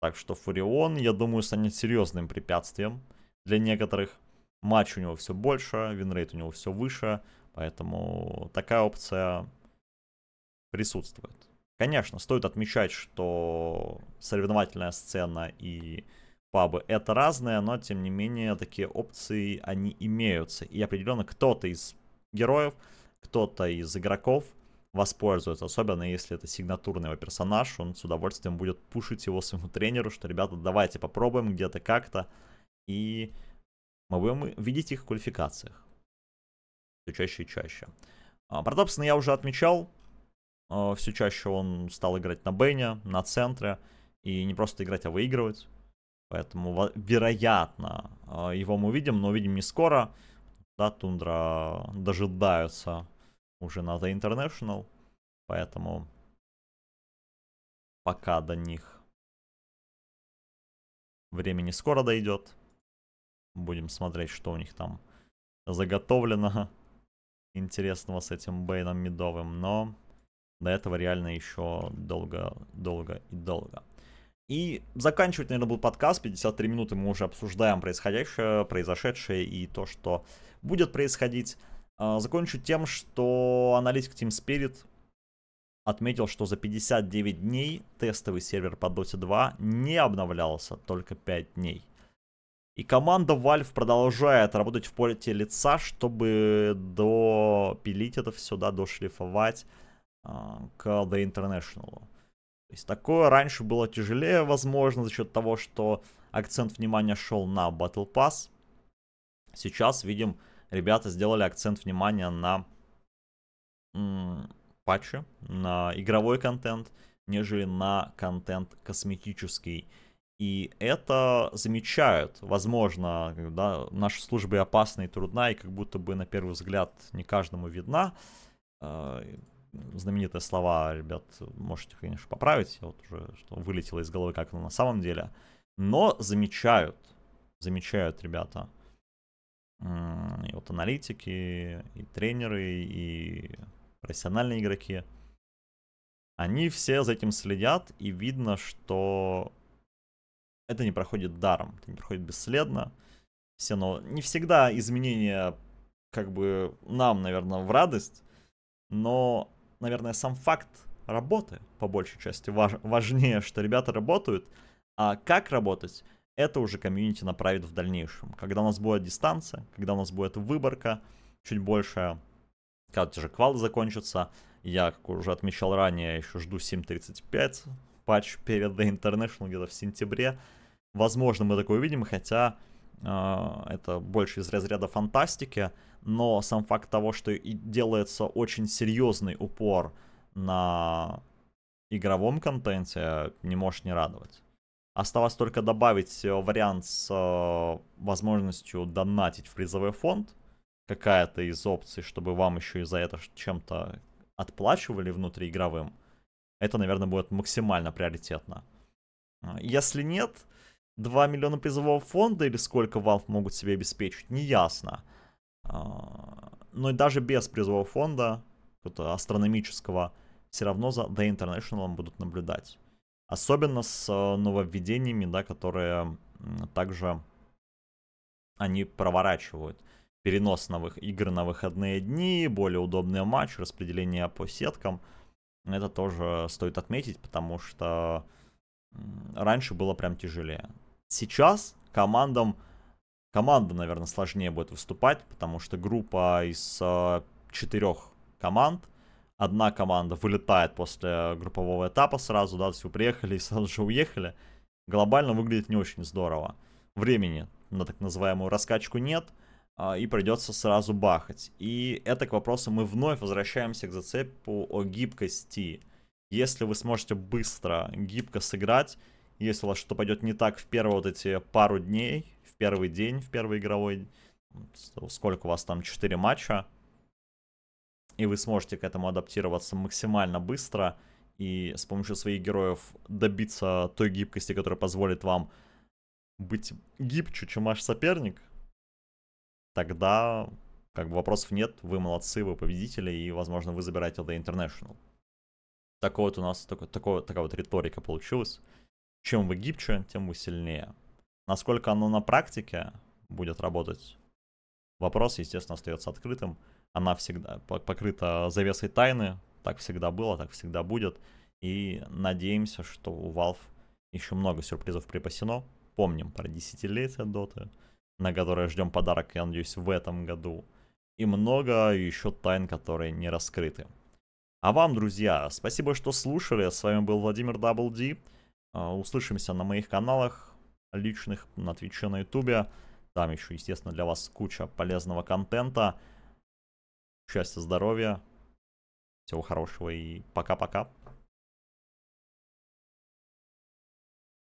Так что Фурион, я думаю, станет серьезным препятствием для некоторых. Матчей у него все больше, винрейт у него все выше, поэтому такая опция присутствует. Конечно, стоит отмечать, что соревновательная сцена и пабы это разное, но тем не менее такие опции они имеются. И определенно кто-то из героев, кто-то из игроков воспользуется, особенно если это сигнатурный его персонаж, он с удовольствием будет пушить его своему тренеру, что, ребята, давайте попробуем где-то как-то, и мы будем видеть их в квалификациях. Все чаще и чаще. А, про Добсона я уже отмечал, все чаще он стал играть на бене, на центре, и не просто играть, а выигрывать. Поэтому, вероятно, э, его мы увидим, но увидим не скоро. Да, Тундра дожидаются уже на The International. Поэтому пока до них времени скоро дойдет. Будем смотреть, что у них там заготовлено интересного с этим Бейном Медовым. Но до этого реально еще долго, долго и долго. И заканчивать, наверное, был подкаст. 53 минуты мы уже обсуждаем происходящее, произошедшее и то, что будет происходить. А, закончу тем, что аналитик Team Spirit отметил, что за 59 дней тестовый сервер по Dota 2 не обновлялся только 5 дней. И команда Valve продолжает работать в поле лица, чтобы допилить это все, да, дошлифовать к The International. То есть такое раньше было тяжелее, возможно, за счет того, что акцент внимания шел на Battle Pass. Сейчас, видим, ребята сделали акцент внимания на м- патчи, на игровой контент, нежели на контент косметический. И это замечают. Возможно, да, наша служба и опасна и трудна, и как будто бы на первый взгляд не каждому видна. Знаменитые слова, ребят, можете, конечно, поправить, вот уже что вылетело из головы, как оно на самом деле. Но замечают, замечают ребята. И вот аналитики, и тренеры, и профессиональные игроки. Они все за этим следят, и видно, что это не проходит даром, это не проходит бесследно. все, но не всегда изменения как бы нам, наверное, в радость, но, наверное, сам факт работы, по большей части, важ, важнее, что ребята работают, а как работать, это уже комьюнити направит в дальнейшем. Когда у нас будет дистанция, когда у нас будет выборка чуть больше, когда те же квалы закончатся, я, как уже отмечал ранее, еще жду 7.35, патч перед The International где-то в сентябре. Возможно, мы такое увидим, хотя это больше из разряда фантастики, но сам факт того, что и делается очень серьезный упор на игровом контенте, не может не радовать. Осталось только добавить э, вариант с э, возможностью донатить в призовой фонд. Какая-то из опций, чтобы вам еще и за это чем-то отплачивали внутриигровым. Это, наверное, будет максимально приоритетно. Если нет, 2 миллиона призового фонда или сколько Valve могут себе обеспечить, не ясно. А, но даже без призового фонда, какого-то астрономического, все равно за The International будут наблюдать. Особенно с э, нововведениями, да, которые также они проворачивают. Перенос новых игр на выходные дни, более удобные матчи, распределение по сеткам. Это тоже стоит отметить, потому что раньше было прям тяжелее. Сейчас командам, команда, наверное, сложнее будет выступать, потому что группа из э, четырех команд – одна команда вылетает после группового этапа сразу, да, все приехали и сразу же уехали, глобально выглядит не очень здорово. Времени на так называемую раскачку нет, а, и придется сразу бахать. И это к вопросу мы вновь возвращаемся к зацепу о гибкости. Если вы сможете быстро, гибко сыграть, если у вас что пойдет не так в первые вот эти пару дней, в первый день, в первый игровой, сколько у вас там, 4 матча, и вы сможете к этому адаптироваться максимально быстро и с помощью своих героев добиться той гибкости, которая позволит вам быть гибче, чем ваш соперник, тогда как бы вопросов нет, вы молодцы, вы победители, и, возможно, вы забираете The International. Такой вот у нас, такой, такой, такая вот риторика получилась. Чем вы гибче, тем вы сильнее. Насколько оно на практике будет работать, вопрос, естественно, остается открытым она всегда покрыта завесой тайны. Так всегда было, так всегда будет. И надеемся, что у Valve еще много сюрпризов припасено. Помним про десятилетие Доты, на которое ждем подарок, я надеюсь, в этом году. И много еще тайн, которые не раскрыты. А вам, друзья, спасибо, что слушали. С вами был Владимир WD. А, услышимся на моих каналах личных, на Твиче, на Ютубе. Там еще, естественно, для вас куча полезного контента. Счастья, здоровья. Всего хорошего и пока-пока.